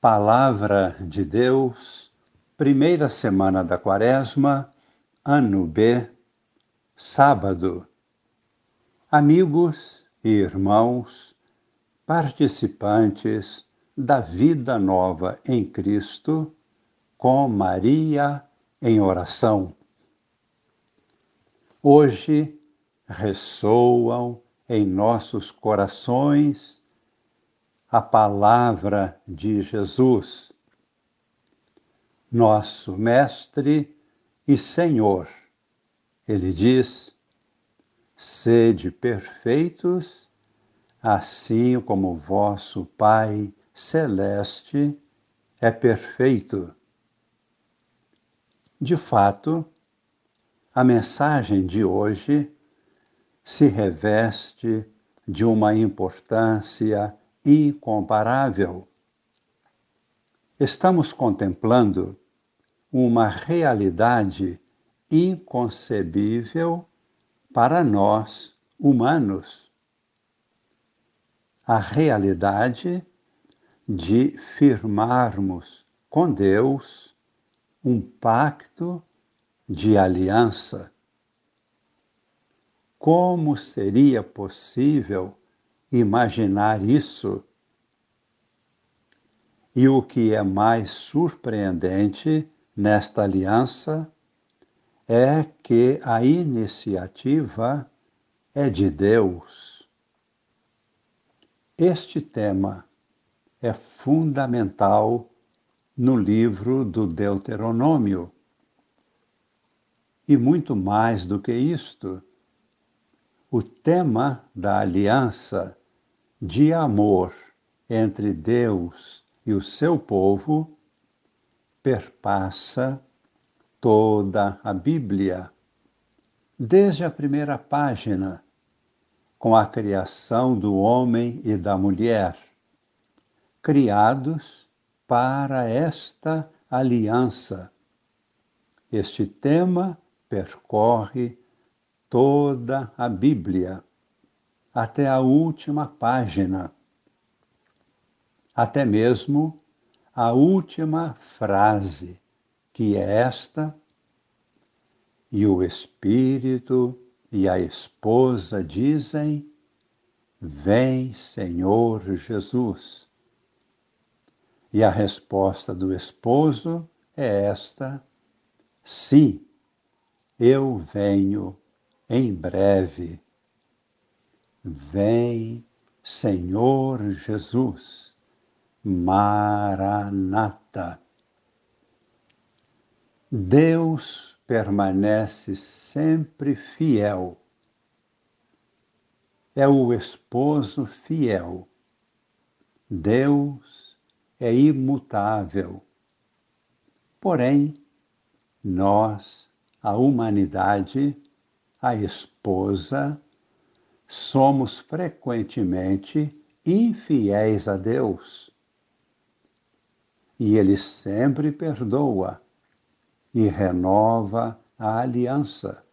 Palavra de Deus, primeira semana da Quaresma, ano B, sábado. Amigos e irmãos, participantes da vida nova em Cristo, com Maria em oração. Hoje ressoam em nossos corações a palavra de Jesus, nosso Mestre e Senhor. Ele diz: sede perfeitos, assim como vosso Pai Celeste é perfeito. De fato, a mensagem de hoje se reveste de uma importância incomparável. Estamos contemplando uma realidade inconcebível para nós humanos. A realidade de firmarmos com Deus um pacto de aliança. Como seria possível imaginar isso. E o que é mais surpreendente nesta aliança é que a iniciativa é de Deus. Este tema é fundamental no livro do Deuteronômio. E muito mais do que isto, o tema da aliança de amor entre Deus e o seu povo perpassa toda a Bíblia, desde a primeira página, com a criação do homem e da mulher, criados para esta aliança. Este tema percorre toda a Bíblia até a última página, até mesmo a última frase, que é esta: E o Espírito e a esposa dizem: Vem, Senhor Jesus. E a resposta do esposo é esta: Sim, eu venho em breve. Vem, Senhor Jesus, Maranata. Deus permanece sempre fiel. É o esposo fiel. Deus é imutável. Porém, nós, a humanidade, a esposa, somos frequentemente infiéis a Deus. E Ele sempre perdoa e renova a aliança.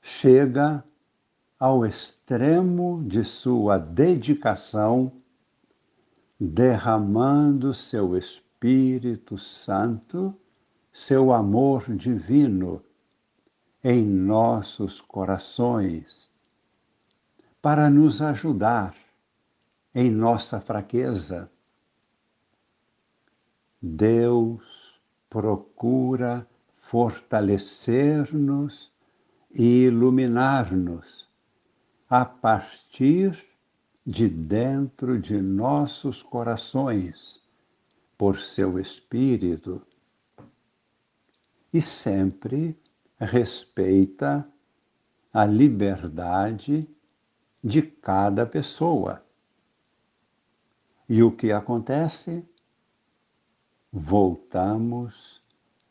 Chega ao extremo de sua dedicação, derramando seu Espírito Santo, seu amor divino em nossos corações, para nos ajudar em nossa fraqueza. Deus procura fortalecer-nos e iluminar-nos a partir de dentro de nossos corações, por seu Espírito. E sempre respeita a liberdade de cada pessoa. E o que acontece? Voltamos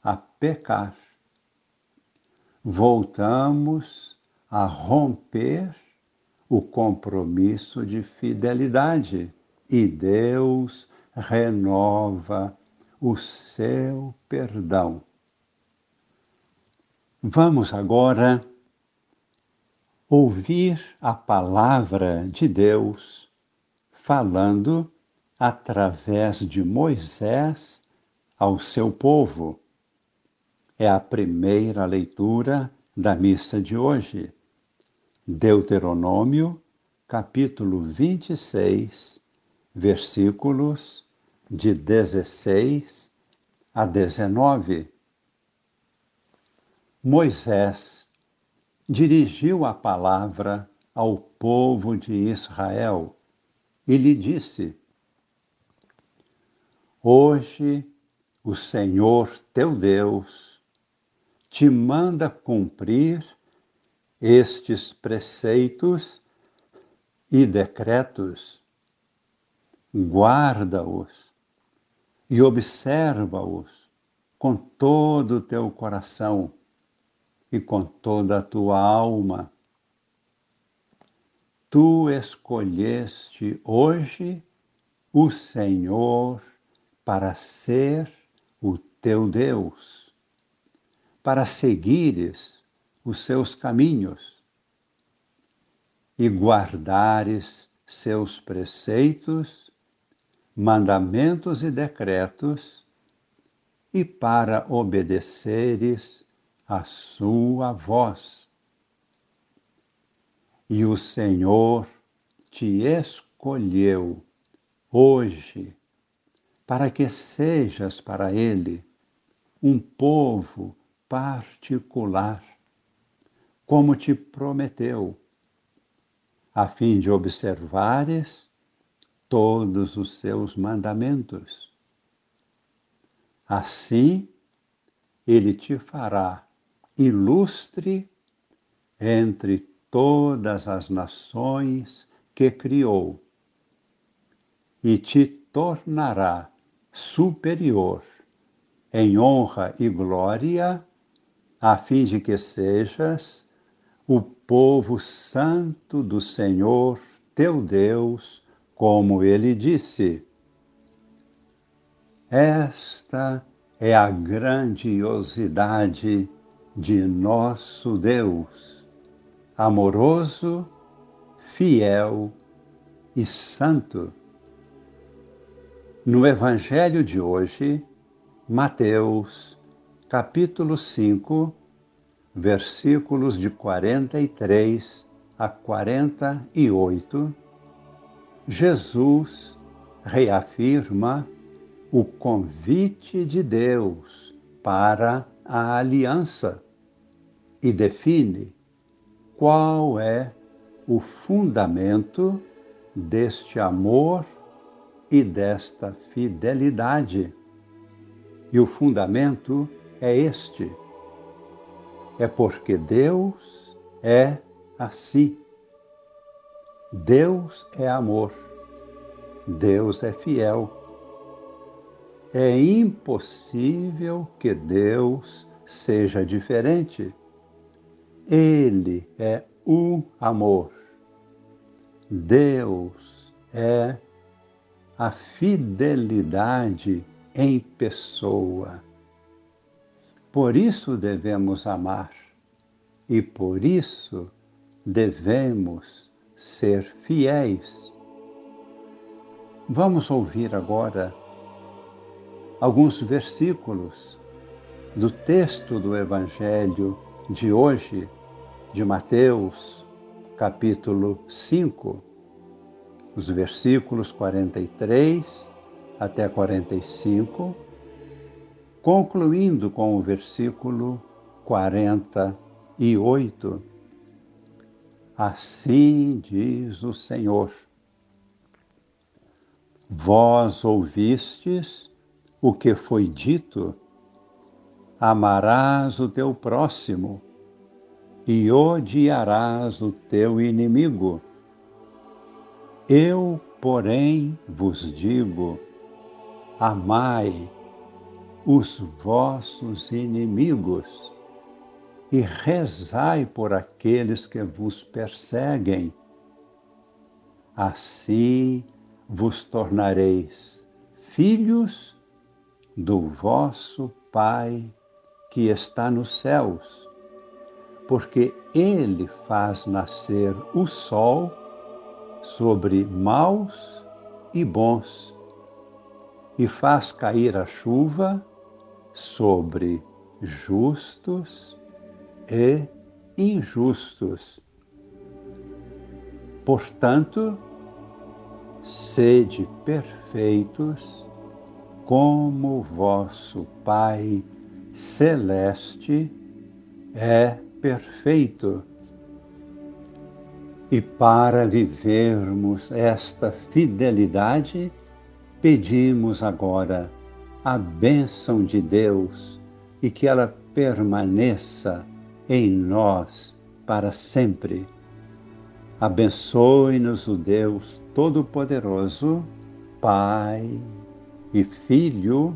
a pecar. Voltamos a romper o compromisso de fidelidade e Deus renova o seu perdão. Vamos agora ouvir a palavra de Deus falando através de Moisés ao seu povo. É a primeira leitura da missa de hoje. Deuteronômio, capítulo 26, versículos de 16 a 19. Moisés dirigiu a palavra ao povo de Israel e lhe disse: Hoje o Senhor teu Deus te manda cumprir estes preceitos e decretos, guarda-os e observa-os com todo o teu coração e com toda a tua alma. Tu escolheste hoje o Senhor para ser o teu Deus, para seguires os seus caminhos e guardares seus preceitos, mandamentos e decretos, e para obedeceres a sua voz. E o Senhor te escolheu hoje para que sejas para Ele um povo particular, como te prometeu, a fim de observares todos os seus mandamentos. Assim, Ele te fará ilustre entre todas as nações que criou e te tornará superior em honra e glória, a fim de que sejas o povo santo do Senhor teu Deus, como ele disse. Esta é a grandiosidade de nosso Deus, amoroso, fiel e santo. No Evangelho de hoje, Mateus, capítulo 5, versículos de 43 a 48, Jesus reafirma o convite de Deus para a aliança e define qual é o fundamento deste amor e desta fidelidade. E o fundamento é este: é porque Deus é assim. Deus é amor. Deus é fiel. É impossível que Deus seja diferente. Ele é o amor. Deus é a fidelidade em pessoa. Por isso devemos amar e por isso devemos ser fiéis. Vamos ouvir agora alguns versículos do texto do Evangelho de hoje, de Mateus, capítulo 5 os versículos 43 até 45, concluindo com o versículo 48. Assim diz o Senhor: Vós ouvistes o que foi dito, amarás o teu próximo e odiarás o teu inimigo. Eu, porém, vos digo: amai os vossos inimigos e rezai por aqueles que vos perseguem. Assim vos tornareis filhos do vosso Pai que está nos céus, porque ele faz nascer o sol sobre maus e bons, e faz cair a chuva sobre justos e injustos. Portanto, sede perfeitos, como vosso Pai Celeste é perfeito. E para vivermos esta fidelidade, pedimos agora a bênção de Deus e que ela permaneça em nós para sempre. Abençoe-nos o Deus Todo-Poderoso, Pai e Filho